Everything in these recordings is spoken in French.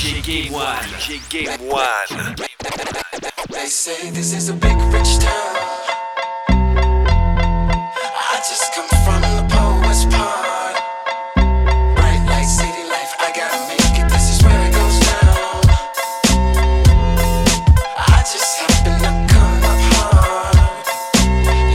DJ Game One. DJ Game One. They say this is a big rich town. I just come from the poet's part. Bright light, city life, I gotta make it. This is where it goes down. I just happen to come up hard.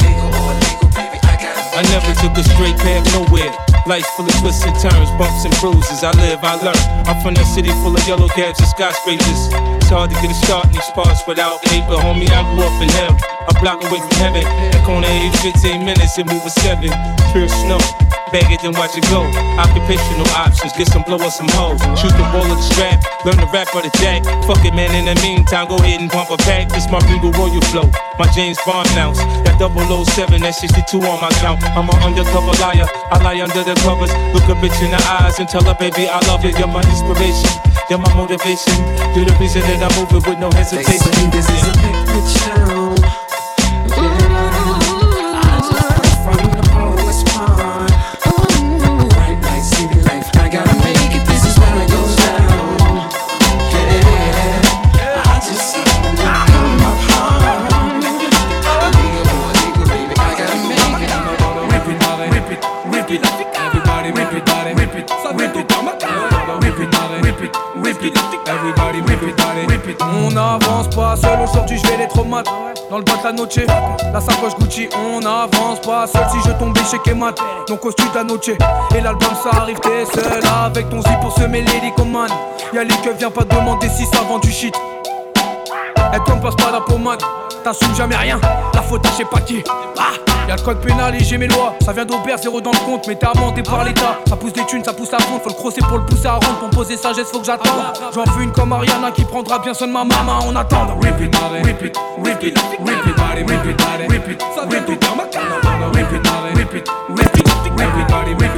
Legal or illegal, baby, I gotta I never it. took a straight path nowhere. Life full of twists and turns, bumps and bruises. I live, I learn. I'm from that city full of yellow cabs and skyscrapers. It's hard to get a start in these parts without but homie, I grew up in hell. A block away from heaven. That corner age 15 minutes and move a seven. Pure snow. Bag it, then watch it go. Occupational options, get some blow or some hoes. Shoot the ball of the strap, learn to rap or the jack. Fuck it, man, in the meantime, go ahead and pump a pack. This my Regal Royal flow, my James Bond mounts. That 007, that 62 on my count. I'm an undercover liar, I lie under the covers. Look a bitch in the eyes and tell her, baby, I love you. You're my inspiration, you're my motivation. You're the reason that I move it with no They hesitation. say this is a big rich town. La sacoche Gucci. On n'avance pas seul si je tombais chez Kemat. Donc au studio la noche. Et l'album ça arrive, t'es seul avec ton zip pour semer les lycomanes. Y'a les que viens pas demander si ça vend du shit. Elle tombe passe pas la pommade, t'assumes jamais rien, la faute à je sais pas qui. Ah Y'a le code pénal et j'ai mes lois, ça vient d'Aubert, zéro dans le compte, mais t'es amendé par l'État. Ça pousse des thunes, ça pousse à fond, faut le crosser pour le pousser à rendre. Pour poser sagesse, faut que j'attende. J'en veux une comme Ariana qui prendra bien soin de ma maman, on attend. Rip it, rip it, rip it, rip it, rip it, body, rip it, rip it, rip it, rip it, rip it, rip it, body, rip it, body, rip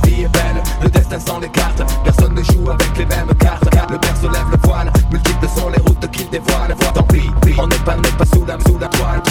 La vie est belle, le destin sans les cartes. Personne ne joue avec les mêmes cartes. Le père se lève le voile, multiples sont les routes qu'il dévoile Tant pis, on n'est pas né pas sous la, sous la toile.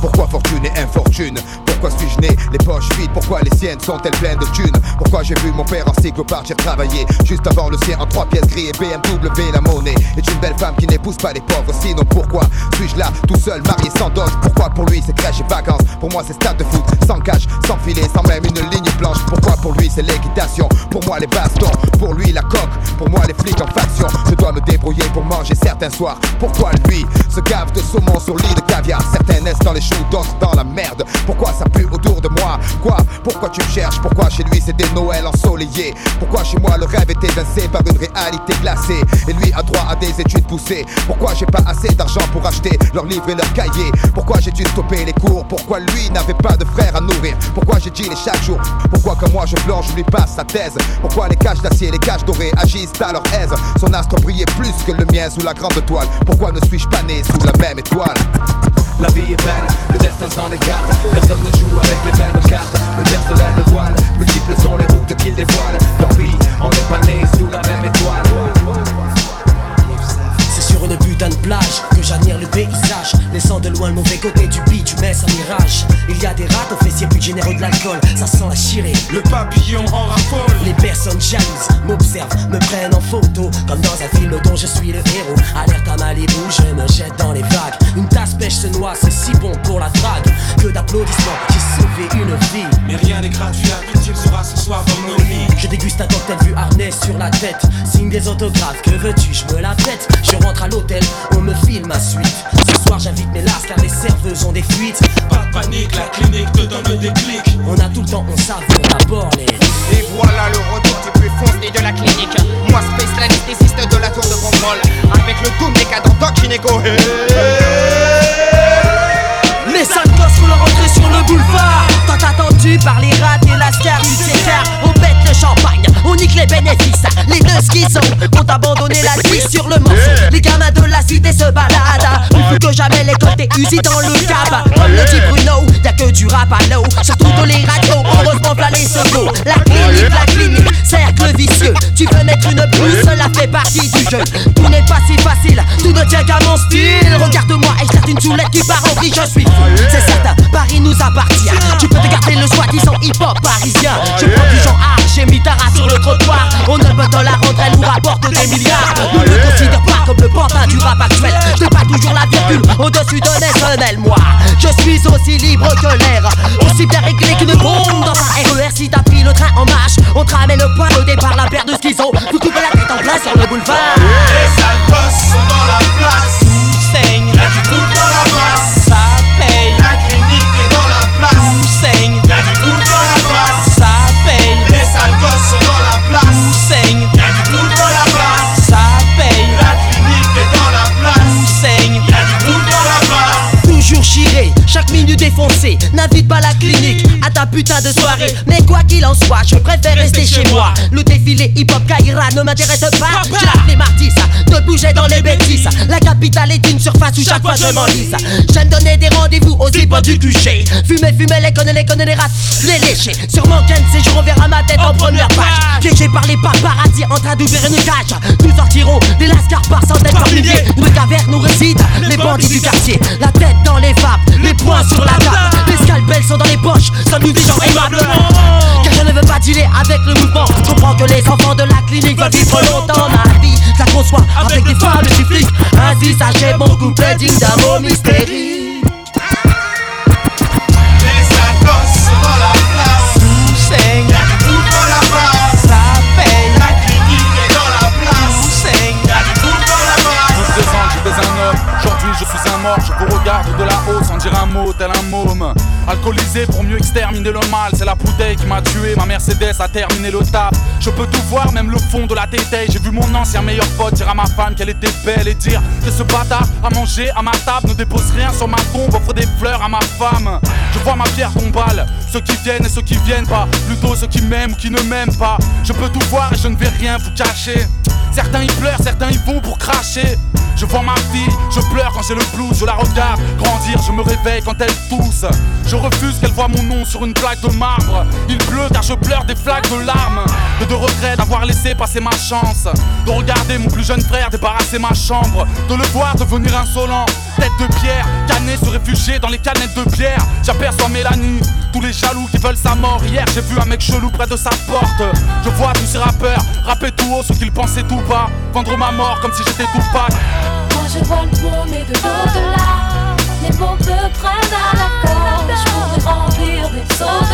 Pourquoi fortune et infortune? Pourquoi suis-je né? Les poches vides. Pourquoi sont-elles pleines de thunes Pourquoi j'ai vu mon père en cycle partir travailler Juste avant le sien en trois pièces gris et BMW la monnaie. Est une belle femme qui n'épouse pas les pauvres Sinon pourquoi suis-je là tout seul marié sans dot Pourquoi pour lui c'est crèche et vacances Pour moi c'est stade de foot sans cage, sans filet, sans même une ligne blanche. Pourquoi pour lui c'est l'équitation Pour moi les bastons, pour lui la coque. Pour moi les flics en faction Je dois me débrouiller pour manger certains soirs. Pourquoi lui se gave de saumon sur lit de caviar Certains naissent dans les choux, d'autres dans la merde. Pourquoi ça pue autour de moi Quoi Pourquoi tu me cherches? Pourquoi chez lui c'est des Noëls ensoleillés Pourquoi chez moi le rêve est évincé par une réalité glacée? Et lui a droit à des études poussées. Pourquoi j'ai pas assez d'argent pour acheter leurs livres et leurs cahiers? Pourquoi j'ai dû stopper les cours? Pourquoi lui n'avait pas de frère à nourrir? Pourquoi j'ai les chaque jour Pourquoi comme moi je pleure je lui passe sa thèse? Pourquoi les cages d'acier les cages dorées agissent à leur aise? Son astre brillait plus que le mien sous la grande toile. Pourquoi ne suis-je pas né sous la même étoile? La vie est belle, le destin sans les cartes Personne ne joue avec les mêmes cartes. Le père se lève le voile, multiples sont les routes qu'il dévoile Tant pis, on n'est pas né sous la même étoile sur une putain de plage que j'admire le paysage. Laissant de loin le mauvais côté du bitume, un mirage. Il y a des rats aux fessiers plus généreux de l'alcool. Ça sent la chirée. Le papillon en raffole. Les personnes jalouses m'observent, me prennent en photo. Comme dans un film dont je suis le héros. Alerte à Malibu, je me jette dans les vagues. Une tasse pêche se noie, c'est si bon pour la drague. Que d'applaudissements, j'ai sauvé une vie. Mais rien n'est gratuit, victime sera ce soir dans nos lits. Je déguste un cocktail vu harnais sur la tête. Signe des autographes, que veux-tu, je me la pète. Je rentre à l'hôtel, on me filme ma suite Ce soir j'invite mes lasses car les serveuses ont des fuites Pas de panique, la clinique te donne le déclic. On a tout le temps, on savoure d'abord les Et voilà le retour du plus foncé de la clinique. Moi, Space, l'anesthésiste de la tour de contrôle. Avec le doom décadent Doc Gynéco. Les sales gosses font leur entrée sur le boulevard Tant attendu par les rats et la star du César On nique les bénéfices Les deux schizos ont abandonné la vie sur le morceau. Les gamins de la cité se baladent. Plus que jamais les côtés usés dans le cab Comme le dit Bruno, y'a que du rap à l'eau. Surtout dans les radios, heureusement plein les secours. La clinique, la clinique, cercle vicieux. Tu veux mettre une puce, cela fait partie du jeu. Tout n'est pas si facile, tout ne tient qu'à mon style. Regarde-moi et je une soulette qui part en vrille, je suis. Fou C'est certain, Paris nous appartient. Tu peux te garder le soi-disant hip-hop parisien. Je prends du genre art, j'ai mis ta race sur le trottoir. On ne peut te la rendre, elle nous rapporte des milliards. Ne le considère pas comme le pantin du rap actuel. Je pas toujours la virgule au-dessus de semelles Moi, je suis aussi libre que l'air Aussi bien réglé qu'une bombe dans un RER Si t'as pris le train en marche, on te ramène le point au départ La paire de schizo, vous coupez la tête en plein sur le boulevard. Les sales sont dans la place. Ta putain de soirée. Mais quoi qu'il en soit, je préfère rester chez moi. Le défilé hip-hop Kaira ne m'intéresse pas. J'ai appelé Martis de bouger dans les bêtises. La capitale est une surface où chaque fois je m'enlise. J'aime donner des rendez-vous aux hip du QG Fumer, fumer, les connes, les connes, les rats, les lécher Sur mon quai de séjour, on verra ma tête en première page. Piégé par les paparazzi en train d'ouvrir une cage. Nous sortirons des lascars par centaines par milliers. de cavernes nous résident les bandits du quartier. La tête dans les vapes, les poings sur la table. Les scalpels sont dans les poches, Car je ne veux pas dealer avec le mouvement. Je comprends que les enfants de la clinique veulent vivre longtemps Ma vie, je la conçois avec des femmes des flics Ainsi sachez mon couplet digne d'un mot mystérieux je suis un mort, je vous regarde de la haut sans dire un mot tel un môme. Alcoolisé pour mieux exterminer le mal, c'est la bouteille qui m'a tué, ma Mercedes a terminé le tap. Je peux tout voir, même le fond de la tétaille. J'ai vu mon ancien meilleur pote dire à ma femme qu'elle était belle et dire que ce bâtard a mangé à ma table ne dépose rien sur ma tombe, offre des fleurs à ma femme. Je vois ma pierre tombale, ceux qui viennent et ceux qui viennent pas, plutôt ceux qui m'aiment ou qui ne m'aiment pas. Je peux tout voir et je ne vais rien vous cacher. Certains y pleurent, certains y vont pour cracher. Je vois ma fille, je pleure quand j'ai le blues, je la regarde grandir, je me réveille quand elle tousse. Je refuse qu'elle voie mon nom sur une plaque de marbre. Il pleut car je pleure des flaques de larmes. De, de regret d'avoir laissé passer ma chance. De regarder mon plus jeune frère débarrasser ma chambre. De le voir devenir insolent. Tête de pierre, canet se réfugier dans les canettes de bière. J'aperçois Mélanie, tous les jaloux qui veulent sa mort. Hier j'ai vu un mec chelou près de sa porte. Je vois tous ces rappeurs rapper tout haut ce qu'ils pensaient tout bas. Vendre ma mort comme si j'étais tout pas. Moi je vois le monde et de l'au-delà Les mots me prennent à la corde Je pourrais remplir des seaux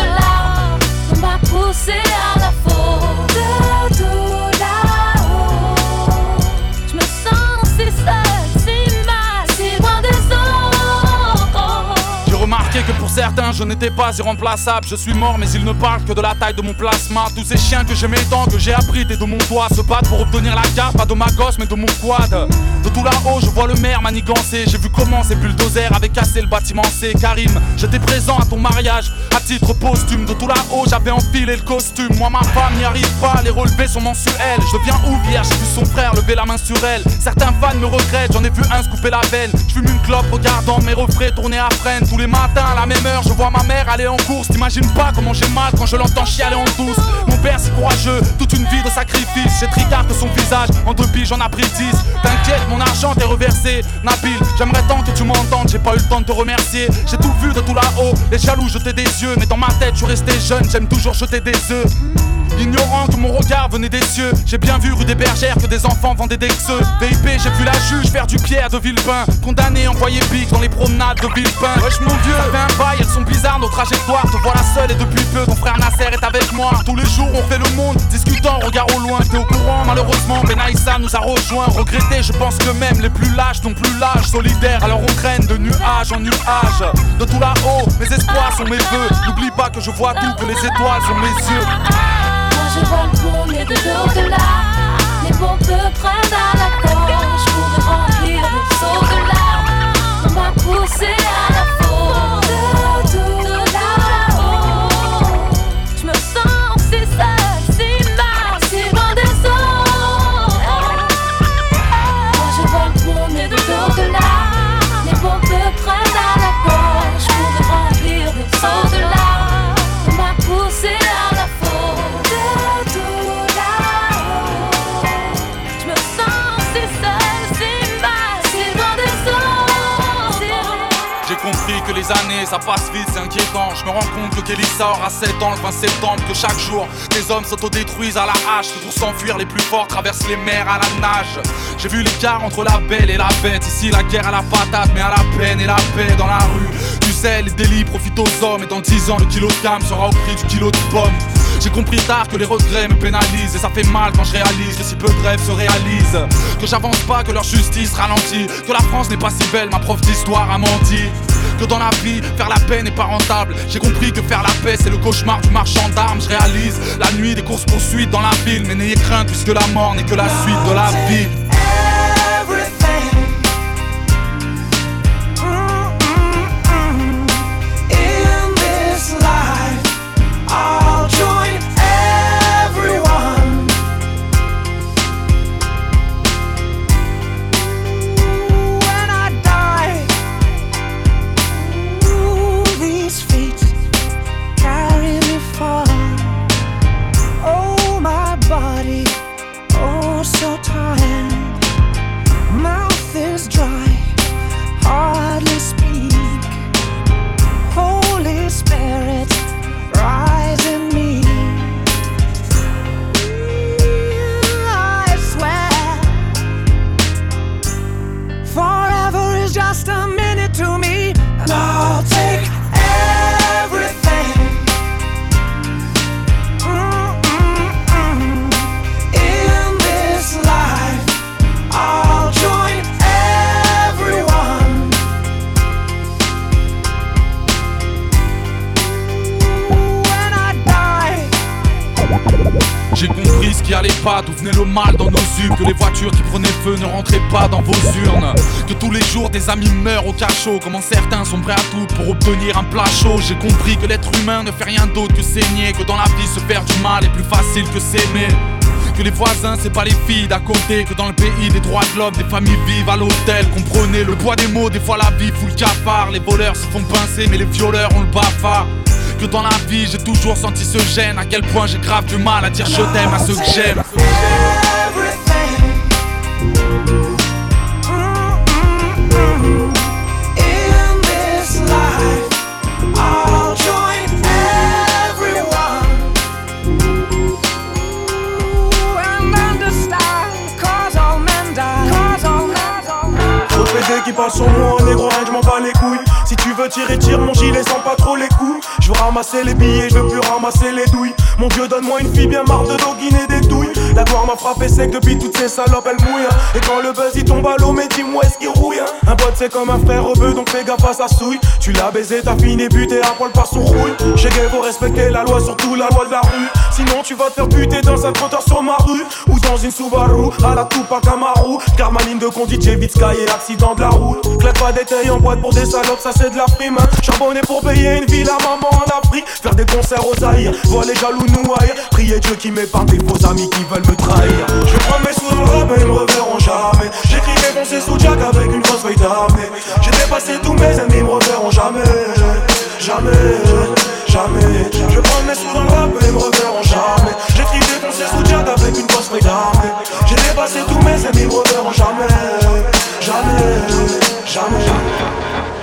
je n'étais pas irremplaçable. Je suis mort mais ils ne parlent que de la taille de mon plasma. Tous ces chiens que j'aimais tant, que j'ai appris de mon toit Se battent pour obtenir la carte, pas de ma gosse mais de mon quad. De tout là-haut je vois le maire manigancer. J'ai vu comment ces bulldozers avaient cassé le bâtiment C. Karim, j'étais présent à ton mariage. À titre posthume, de tout là-haut j'avais enfilé le costume. Moi ma femme n'y arrive pas, les relevés sont mensuels. Je deviens ouvrière, j'ai vu son frère lever la main sur elle. Certains fans me regrettent, j'en ai vu un se couper la veine. Je fume une clope regardant mes refrains tourner à freine. Tous les matins à la même heure je vois ma mère aller en course, t'imagines pas comment j'ai mal quand je l'entends chialer en douce. Mon père si courageux, toute une vie de sacrifice. J'ai tricard son visage, en deux j'en ai pris. T'inquiète, mon argent t'est reversé. Nabil, j'aimerais tant que tu m'entendes, j'ai pas eu le temps de te remercier. J'ai tout vu de tout là-haut, les jaloux jetaient des yeux, mais dans ma tête je resté jeune, j'aime toujours jeter des œufs. Ignorant que mon regard venait des cieux. J'ai bien vu rue des bergères que des enfants vendaient des xeux VIP j'ai vu la juge faire du pierre de Villepin. Condamné envoyé pique dans les promenades de Villepin. Wesh mon vieux, ça un bail, elles sont bizarres nos trajectoires. Te voilà seul et depuis peu ton frère Nasser est avec moi. Tous les jours on fait le monde, discutant, regard au loin. T'es au courant malheureusement, Benaïssa nous a rejoint Regretté, je pense que même les plus lâches n'ont plus l'âge. Solidaire, alors on traîne de nuage en nuage De tout là-haut, mes espoirs sont mes vœux N'oublie pas que je vois tout, que les étoiles sont mes yeux Je vois le monde et de l'au-delà Les me prennent à la gorge Pour remplir de sauts de larmes On m'a poussé compris que les années ça passe vite, c'est inquiétant. Je me rends compte que Kelly sort à 7 ans le 20 septembre, que chaque jour les hommes s'autodétruisent à la hache. Pour s'enfuir, les plus forts traversent les mers à la nage. J'ai vu l'écart entre la belle et la bête. Ici, la guerre à la patate, mais à la peine et la paix dans la rue. Tu sais, les délits profitent aux hommes, et dans 10 ans, le kilo de cam sera au prix du kilo de pommes. J'ai compris tard que les regrets me pénalisent et ça fait mal quand je réalise que si peu de rêves se réalisent. Que j'avance pas, que leur justice ralentit. Que la France n'est pas si belle, ma prof d'histoire a menti. Que dans la vie, faire la paix n'est pas rentable. J'ai compris que faire la paix, c'est le cauchemar du marchand d'armes. Je réalise la nuit des courses poursuites dans la ville. Mais n'ayez crainte, puisque la mort n'est que la suite de la vie. Qui prenaient feu ne rentraient pas dans vos urnes. Que tous les jours des amis meurent au cachot. Comment certains sont prêts à tout pour obtenir un plat chaud? J'ai compris que l'être humain ne fait rien d'autre que saigner Que dans la vie se faire du mal est plus facile que s'aimer. Que les voisins c'est pas les filles d'à côté Que dans le pays des droits de l'homme des familles vivent à l'hôtel. Comprenez le poids des mots des fois la vie fout le cafard. Les voleurs se font pincer mais les violeurs ont le bafard que dans la vie j'ai toujours senti ce gêne. À quel point j'ai grave du mal à dire je t'aime à ceux que j'aime passe sur moi, négro, rien je m'en bats les couilles. Si tu veux tirer, tire mon gilet sans pas trop les coups. Je veux ramasser les billets, je veux plus ramasser les douilles. Mon dieu, donne-moi une fille bien marre de doguiner des douilles. La gloire m'a frappé sec depuis toutes ces salopes, elle mouille. hein. Et quand le buzz il tombe à l'eau, mais dis-moi est-ce qu'il rouille. hein. Un pote c'est comme un frère au donc fais gaffe à sa souille. Tu l'as baisé, t'as fini buté poil par son rouille. Chez gay, faut respecter la loi, surtout la loi de la rue. Sinon, tu vas te faire buter dans un trottoir sur ma rue. Ou dans une Subaru, à la Tupac Amaru. Car ma ligne de conduite, j'évite Sky et l'accident de la route. Claque pas tailles en boîte pour des salopes, ça c'est de la prime. hein. Charbonné pour payer une ville à maman en Afrique. Faire des concerts aux Zaïre, voir les jaloux nous haïr. Prier Dieu qui m'épargne des faux amis qui veulent Je prendre mes sous dans le rap, mais ils me reverront jamais. J'écris pensées sous Jack avec une grosse feuille d'armée. J'ai dépassé tous mes amis, ils me reverront jamais. jamais, jamais. Je prends mes sous dans le rap et ils me reverront jamais. J'écris concerts sous jazz avec une bosse d'armée. J'ai dépassé tous mes amis, ils me reverront jamais, jamais, jamais.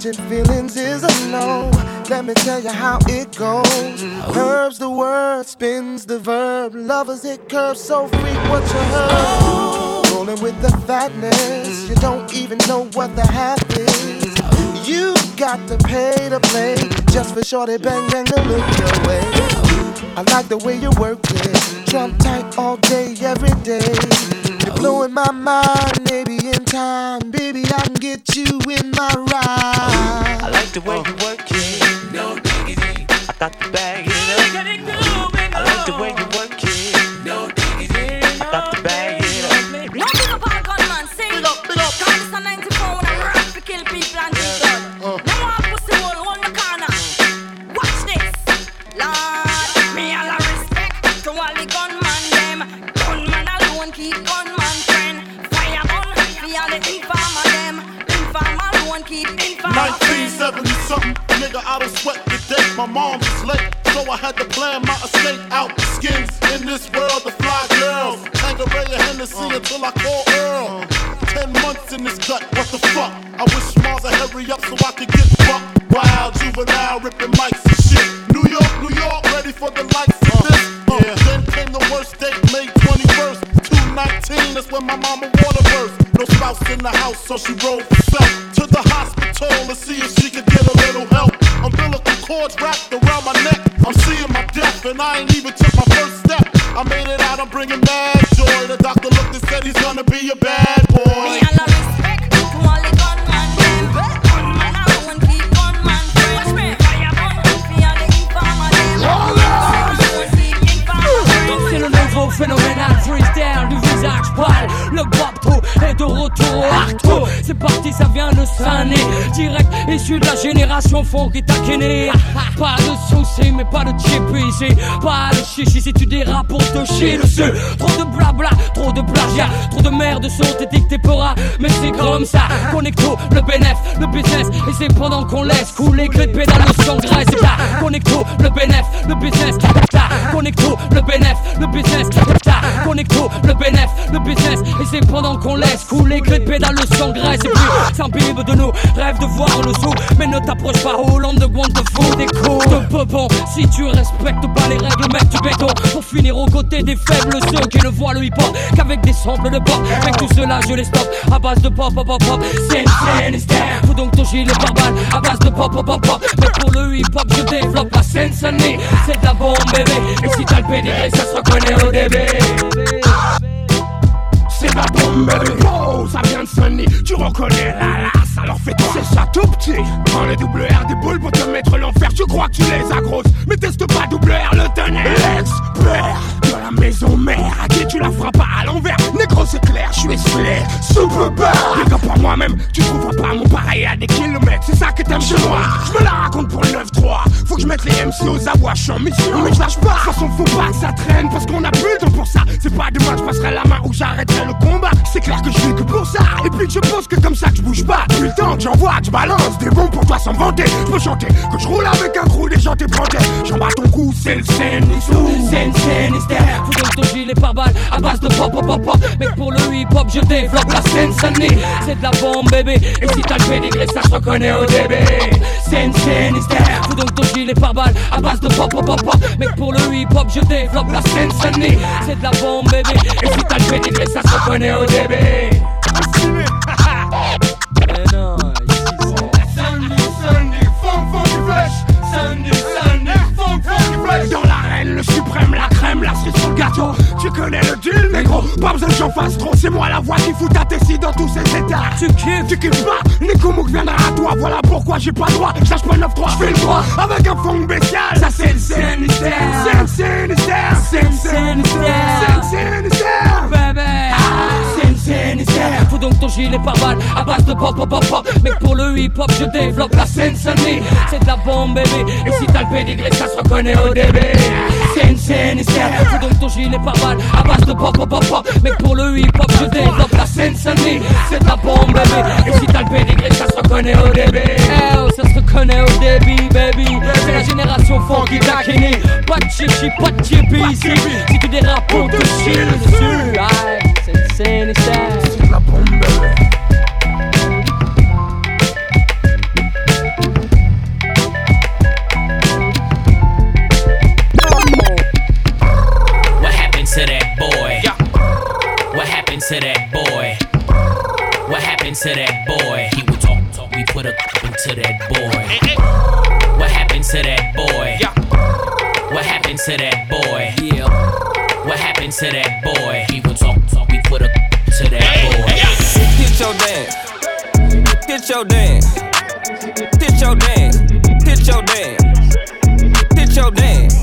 Catching feelings is a no. Let me tell you how it goes. Curves the word, spins the verb. Lovers it curves so freak what you heard. Rolling with the fatness, you don't even know what the half is. You got to pay to play just for shorty bang bang to look your way. I like the way you work it, drum tight all day, every day. You're blowing my mind, maybe in time, baby I can get you in my ride. I like the way you work it, no diggity. I got to bag it up. I like the way oh. you work it, no diggity. I got to bag My mom was late, so I had to plan my escape out. Skins in this world, the fly girls. Tangeray and Hennessy until I call Earl. Ten months in this cut, what the fuck? I wish Mars would hurry up so I could get fucked. Wild juvenile ripping mics and shit. New York, New York, ready for the lights of this. Uh, Then came the worst date, May 21st, 219. That's when my mama water burst. No spouse in the house, so she rolled herself to the hospital to see if she could get a little help. Umbilical cords wrapped around my neck. I'm seeing my death, and I ain't even took my first step. I made it out, I'm bringing mad C'est parti, ça vient de Sané Direct issu de la génération funky taquené Pas de soucis mais pas de ici Pas de chichi si tu dérapes pour te chier dessus Trop de blabla, trop de plagiat Trop de merde sont étiquetés pora Mais c'est comme ça. Connecto, le bénéf, le business. Et c'est pendant qu'on laisse couler que les pédales s'engraissent C'est ça Connecto, le bénéf, le business pendant qu'on laisse couler que les pédales s'engraissent Et puis s'imbibe de nous, rêve de voir le sou Mais ne t'approche pas Hollande de te fout des coups de peupon Si tu respectes pas les règles mec du béton Pour finir aux côtés des faibles. Ceux qui ne voient le hip-hop qu'avec des samples de pop. Avec tout cela je les stoppe à base de pop pop pop pop. C'est une Faut donc ton gilet pare-balles à base de pop pop pop pop. Mais pour le hip-hop je développe la scène C'est de la bombe bébé. Et si t'as le pédigré ça se reconnaît au début C'est. Oh, ça vient de Sunny. Tu reconnais la lasse, alors fais c'est ça tout petit. Prends les double R des boules pour te mettre l'enfer. Tu crois que tu les as grosses, mais teste pas double R le tonnerre. Maison mère. À qui tu la feras pas à l'envers Négro, c'est clair, je suis esselé. Super. Les gars, pour moi-même, tu trouveras pas mon pareil à des kilomètres. C'est ça que t'aimes chez moi. Je me la raconte pour le 9-3. Faut que je mette les MC aux abois, je suis en mission. Mais je lâche pas. De toute façon, pas que ça traîne parce qu'on a plus le temps pour ça. C'est pas demain, je passerai la main ou j'arrêterai le combat. C'est clair que je vis que pour ça. Et puis je pense que comme ça que je pas. Le j'envoie, que je balance des bons pour toi sans vanter. Je peux chanter que je roule avec un crew des gens t'ébrantés. J'en bats ton cou, c'est le Scène, scène, hystère. Faut donc ton gilet par balle à base de pop, pop, pop, pop. Mec, pour le hip hop, je développe la scène Sunny. C'est de la bombe, bébé. Et si t'as le pédigré, ça je reconnais au début. Scène, scène, hystère. Faut donc ton gilet par balle à base de pop, pop, pop, pop. Mec, pour le hip hop, je développe la scène Sunny. C'est de la bombe, bébé. Et si t'as le pédigré, ça se reconnaît au début. Tu connais le deal, négro. Pas besoin que j'en fasse trop. C'est moi la voix qui fout ta tessie dans tous ces états. Tu kiffes, tu kiffes pas. Nico Mouk viendra à toi. Voilà pourquoi j'ai pas le droit. Je lâche pas 9-3, je fais le droit. Avec un fond spécial. Ça, c'est le Sinistère. C'est le Sinistère. C'est le Sinistère. C'est le Sinistère. Bébé. Scène, hystère. Faut donc ton gilet par balle à base de pop, pop, pop, pop. Mec, pour le hip hop, je développe la scène. C'est de la bombe, bébé. Et si t'as le pédigré, ça se reconnaît au début. Hystère. Faut donc ton gilet par balle à base de pop, pop, pop. Mec, pour le hip hop, je développe la Sunny. C'est la bombe, bébé. Et si t'as le pédigré, ça se reconnaît au début. Eh oh, ça se reconnaît au début, baby. C'est la génération funky taquini. Pas de chichi, pas de ici. Si tu dérapes, on te dessus. C'est scène, your dance. Hit your dance. Hit your dance. Hit your dance.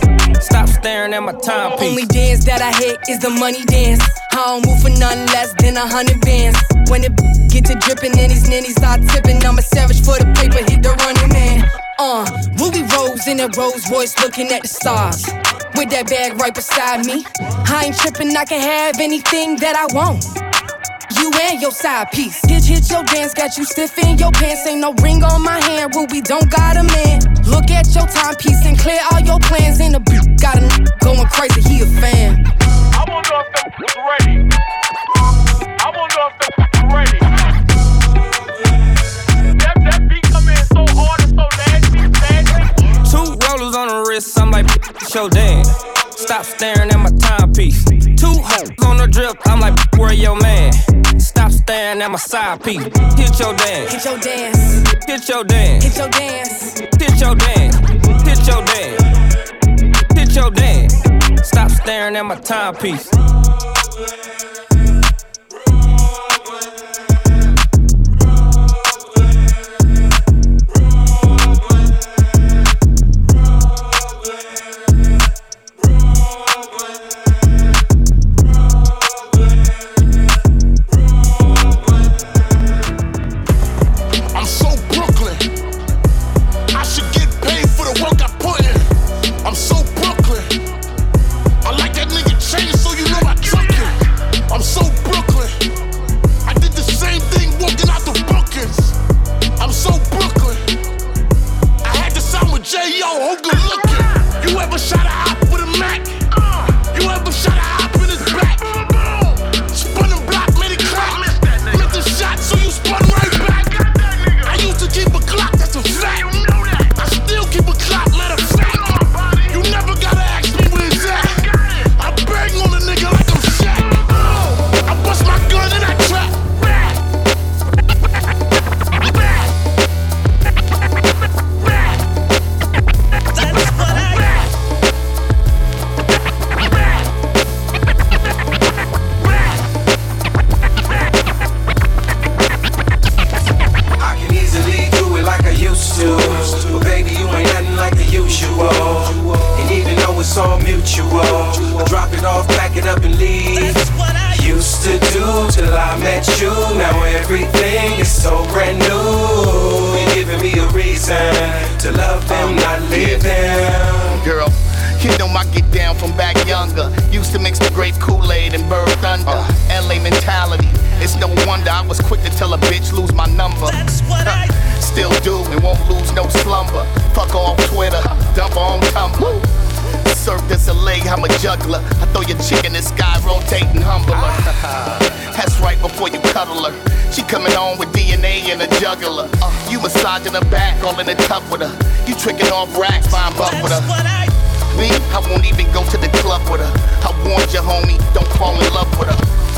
Stop staring at my timepiece. Only dance that I hit is the money dance. I don't move for nothing less than a hundred bands. When it get to dripping and these ninnies start tipping, I'm a savage for the paper, hit the running man. Uh, Ruby Rose in a Rolls Royce looking at the stars. With that bag right beside me. I ain't tripping, I can have anything that I want. You and your side piece. Hit, hit your dance, got you stiff in your pants. Ain't no ring on my hand, Ruby don't got a man. Look at your timepiece and clear all your plans. In the beat, got a n- going crazy, he a fan. I wonder if them ready. I wonder if them ready. That, that beat come in so hard and so nasty, nasty. Two rollers on the wrist, I'm like, it's your dance. Stop staring at my timepiece. Two hoes on the drip, I'm like, where your man? Stop staring at my side piece. Hit your dance. Hit your dance. Hit your dance. Hit your dance. Hit your dance. Hit your dance. Hit your dance. Stop staring at my timepiece.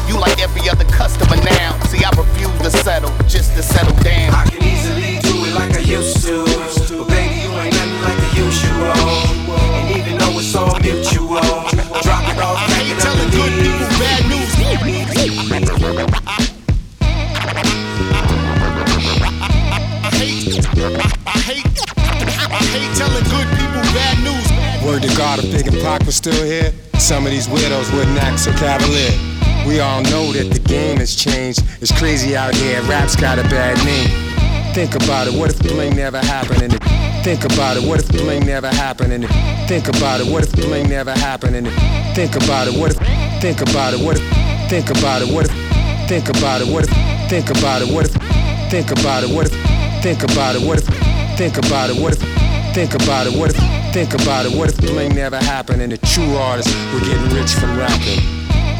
You like every other customer now. See, I refuse to settle, just to settle down. I can easily do it like I used to. But baby, you ain't nothing like the usual. And even though it's all mutual, drop it off, back it up good people, bad news. I hate, I hate, I hate telling good people bad news. Word to God, if Big and Pac was still here, some of these weirdos wouldn't act so cavalier. We all know that the game has changed. It's crazy out here, rap's got a bad name. Think about it, what if bling never happened and it Think about it, what if bling never happened and it Think about it, what if bling never happened and it Think about it, what if Think about it, what if Think about it, what if Think about it, what if Think about it, what if Think about it, what if Think about it, what if Think about it, what if Think about it, what if Think about it, what if bling never happened and the true artists were getting rich from rapping?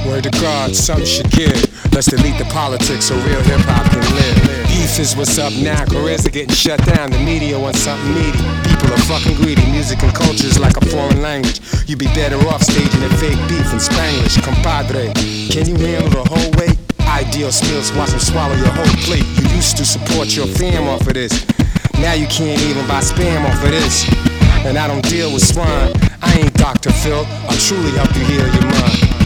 Word to God, something should give. Let's delete the politics so real hip hop can live. Beef is what's up now, careers are getting shut down. The media wants something meaty. People are fucking greedy. Music and culture is like a foreign language. You'd be better off staging a fake beef in Spanglish. Compadre, can you handle the whole weight? Ideal skills, watch them swallow your whole plate. You used to support your fam off of this. Now you can't even buy spam off of this. And I don't deal with swine. I ain't Dr. Phil. I'll truly help you heal your mind.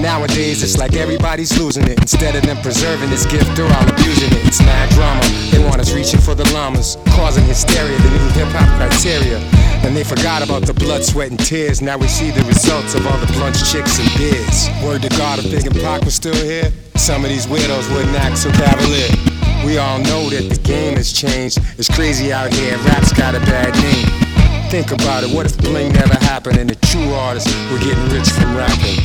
Nowadays, it's like everybody's losing it. Instead of them preserving this gift, they're all abusing it. It's mad drama. They want us reaching for the llamas, causing hysteria, the new hip hop criteria. And they forgot about the blood, sweat, and tears. Now we see the results of all the blunts, chicks, and beards. Word to God, if Big and Pac was still here, some of these widows wouldn't act so cavalier. We all know that the game has changed. It's crazy out here, rap's got a bad name. Think about it, what if bling never happened and the true artists were getting rich from rapping?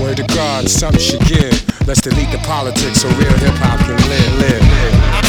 Word to God, something should give. Let's delete the politics so real hip hop can live, live, live.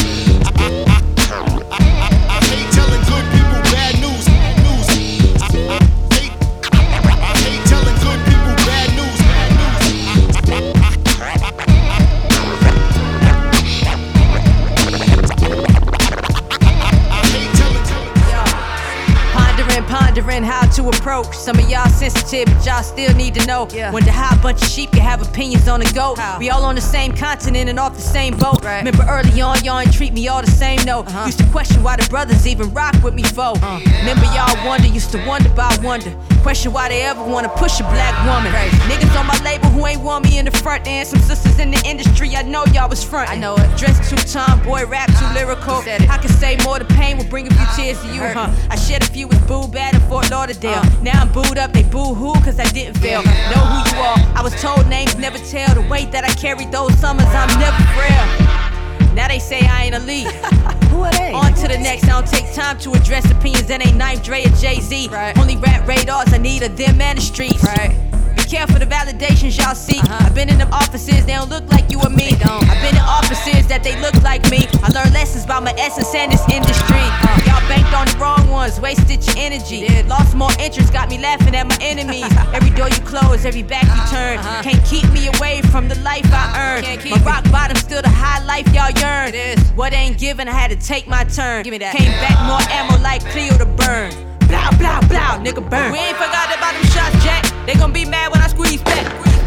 Approach. Some of y'all sensitive, but y'all still need to know. Wonder how a bunch of sheep can have opinions on a goat. We all on the same continent and off the same boat. Remember early on, y'all ain't treat me all the same, no. Uh-huh. Used to question why the brothers even rock with me, foe. Uh-huh. Remember y'all wonder, used to wonder about wonder. Question why they ever wanna push a black woman. Niggas on my label who ain't want me in the front, and some sisters in the industry, I know y'all was front. I know it. Dressed too tomboy, rap too lyrical. I can say more, the pain will bring a few uh-huh. tears to you, huh? I shed a few with Boo Bad in Fort Lauderdale. Uh-huh. Now I'm booed up, they boo hoo, cause I didn't fail. Know who you are. I was told names never tell. The weight that I carried those summers, I'm never frail. Now they say I ain't elite. Who are they? On to the next. I don't take time to address opinions that ain't Knife Dre or Jay Z. Only rap radars, I need a them and the streets. Be careful the validations y'all see. I've been in them offices, they don't look like you or me. I've been in offices that they look like me. I learned lessons about my essence and this industry. Y'all banked on the wrong ones, wasted your energy. Lost more interest, got me laughing at my enemies. Every door you close, every back you turn. Uh-huh. Can't keep me away from the life I uh-huh. earned. My rock bottom still the high life y'all yearn. What ain't given, I had to take my turn. Give me that. Came back more ammo like Cleo to burn. Blow, blow, blow, nigga burn. We ain't forgot about them shots, Jack. They gon' be mad when I squeeze back.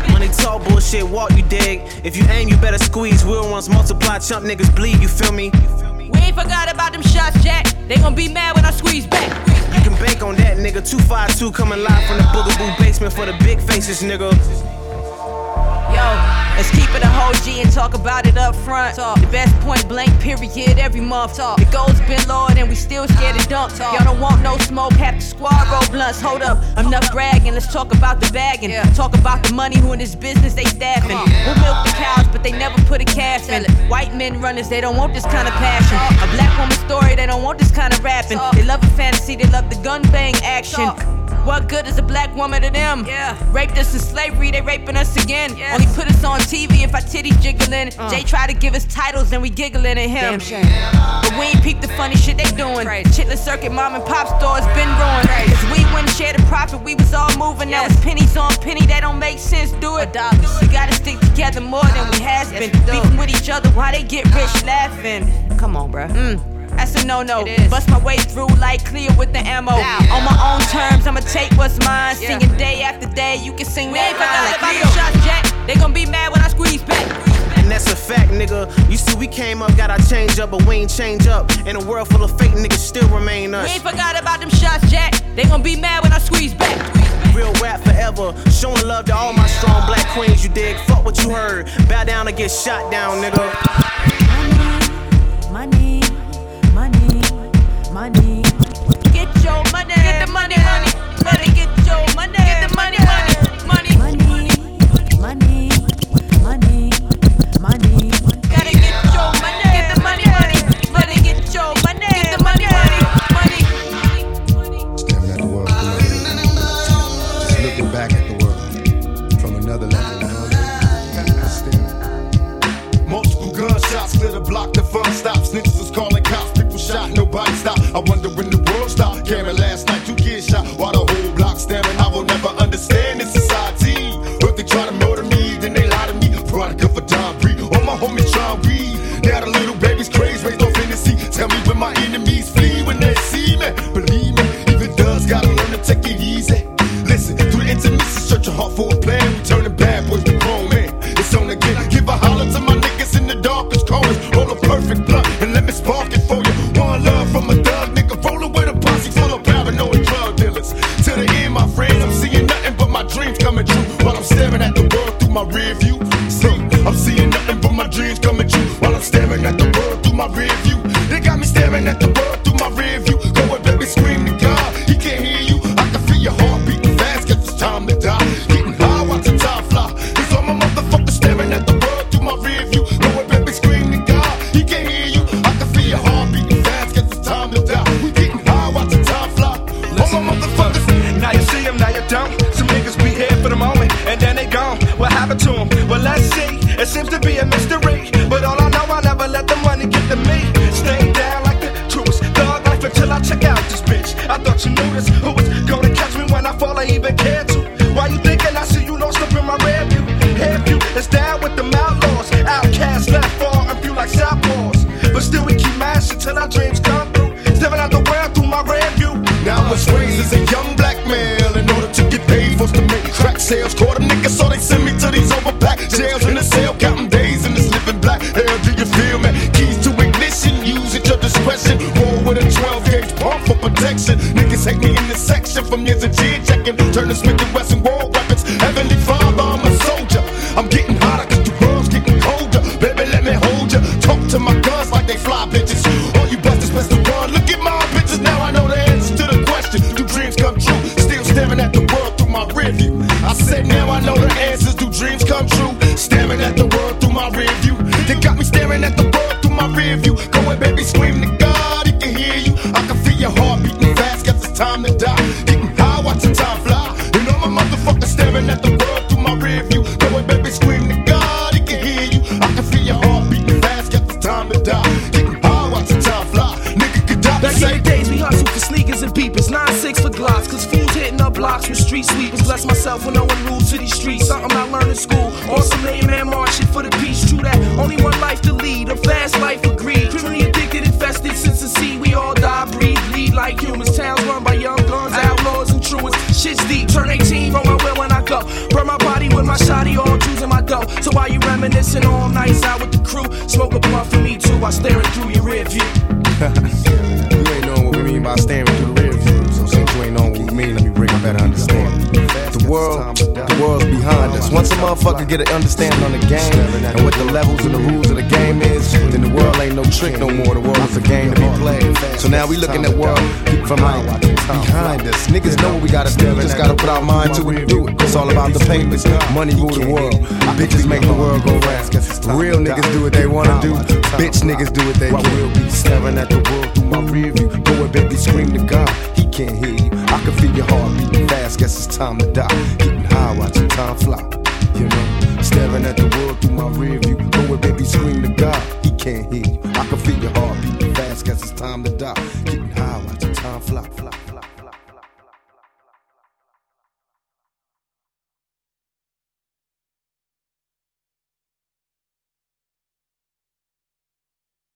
Money talk, bullshit, walk, you dig. If you aim, you better squeeze. Real ones multiply, chump niggas bleed, you feel me? Ain't forgot about them shots, Jack. They gon' be mad when I squeeze back. You can bank on that, nigga. 252 coming live from the Boogaboo basement for the big faces, nigga. Yo, Let's keep it a whole G and talk about it up front. Talk. The best point blank period every month. Talk. The goal's been lowered and we still scared to dump. Talk. Y'all don't want no smoke, have the squad roll blunts. Hold up, enough bragging. Let's talk about the bagging. Yeah. Talk about the money who in this business they staffing. We milk the cows but they never put a calf in. White men runners, they don't want this kind of passion. A black woman story, they don't want this kind of rapping. They love a fantasy, they love the gun bang action. What good is a black woman to them? Yeah. Raped us in slavery, they raping us again. Yeah. Only put us on TV if our titties jiggling. Uh. Jay tried to give us titles and we giggling at him. Damn shame. But we ain't peep the funny shit they doing. Right. Chitlin circuit, mom and pop stores been ruined. Right. Cause we wouldn't share the profit, we was all moving. Yes. Now it's pennies on penny, that don't make sense, do it. Dollars. We gotta stick together more than we has yes, been. Beefing with each other, while they get rich laughing? Come on, bruh. Mm. That's a no no. Bust my way through like clear with the ammo. Yeah. On my own terms, I'ma take what's mine. Yeah. Singing day after day, you can sing that. Like shots, Jack, they gon' be mad when I squeeze back And that's a fact, nigga. You see, we came up, got our change up, but we ain't change up. In a world full of fake niggas, still remain us. We ain't forgot about them shots, Jack. They gon' be mad when I squeeze back. Real rap forever. Showing love to all my strong black queens, you dig? Fuck what you heard. Bow down or get shot down, nigga. My name, my name money. me in the section from years of cheer checking. Turn the Smith out. So while you reminiscing all nights out with the crew, smoke a blunt for me too. while staring through your rear view. you ain't knowing what we mean by staring Once a motherfucker get an understanding on the game and what the levels and the rules of the game is, then the world ain't no trick no more. The world's a game to be played. So now we looking at world from like behind us. Niggas know what we gotta do. Just gotta put our mind to it and do it. It's all about the papers. Money rule the world. Bitches make the world go round. Real niggas do what they wanna do. Bitch niggas do what they want. I will be staring at the world through my rear view. Go baby scream to God. He can't hear you. I can feel your heart beating fast. Guess it's time to die. Getting high, watching time fly. You know, staring at the world through my rear view. Go baby scream to God. He can't hear you. I can feel your heart beating fast. Guess it's time to die. Getting high, watching time fly.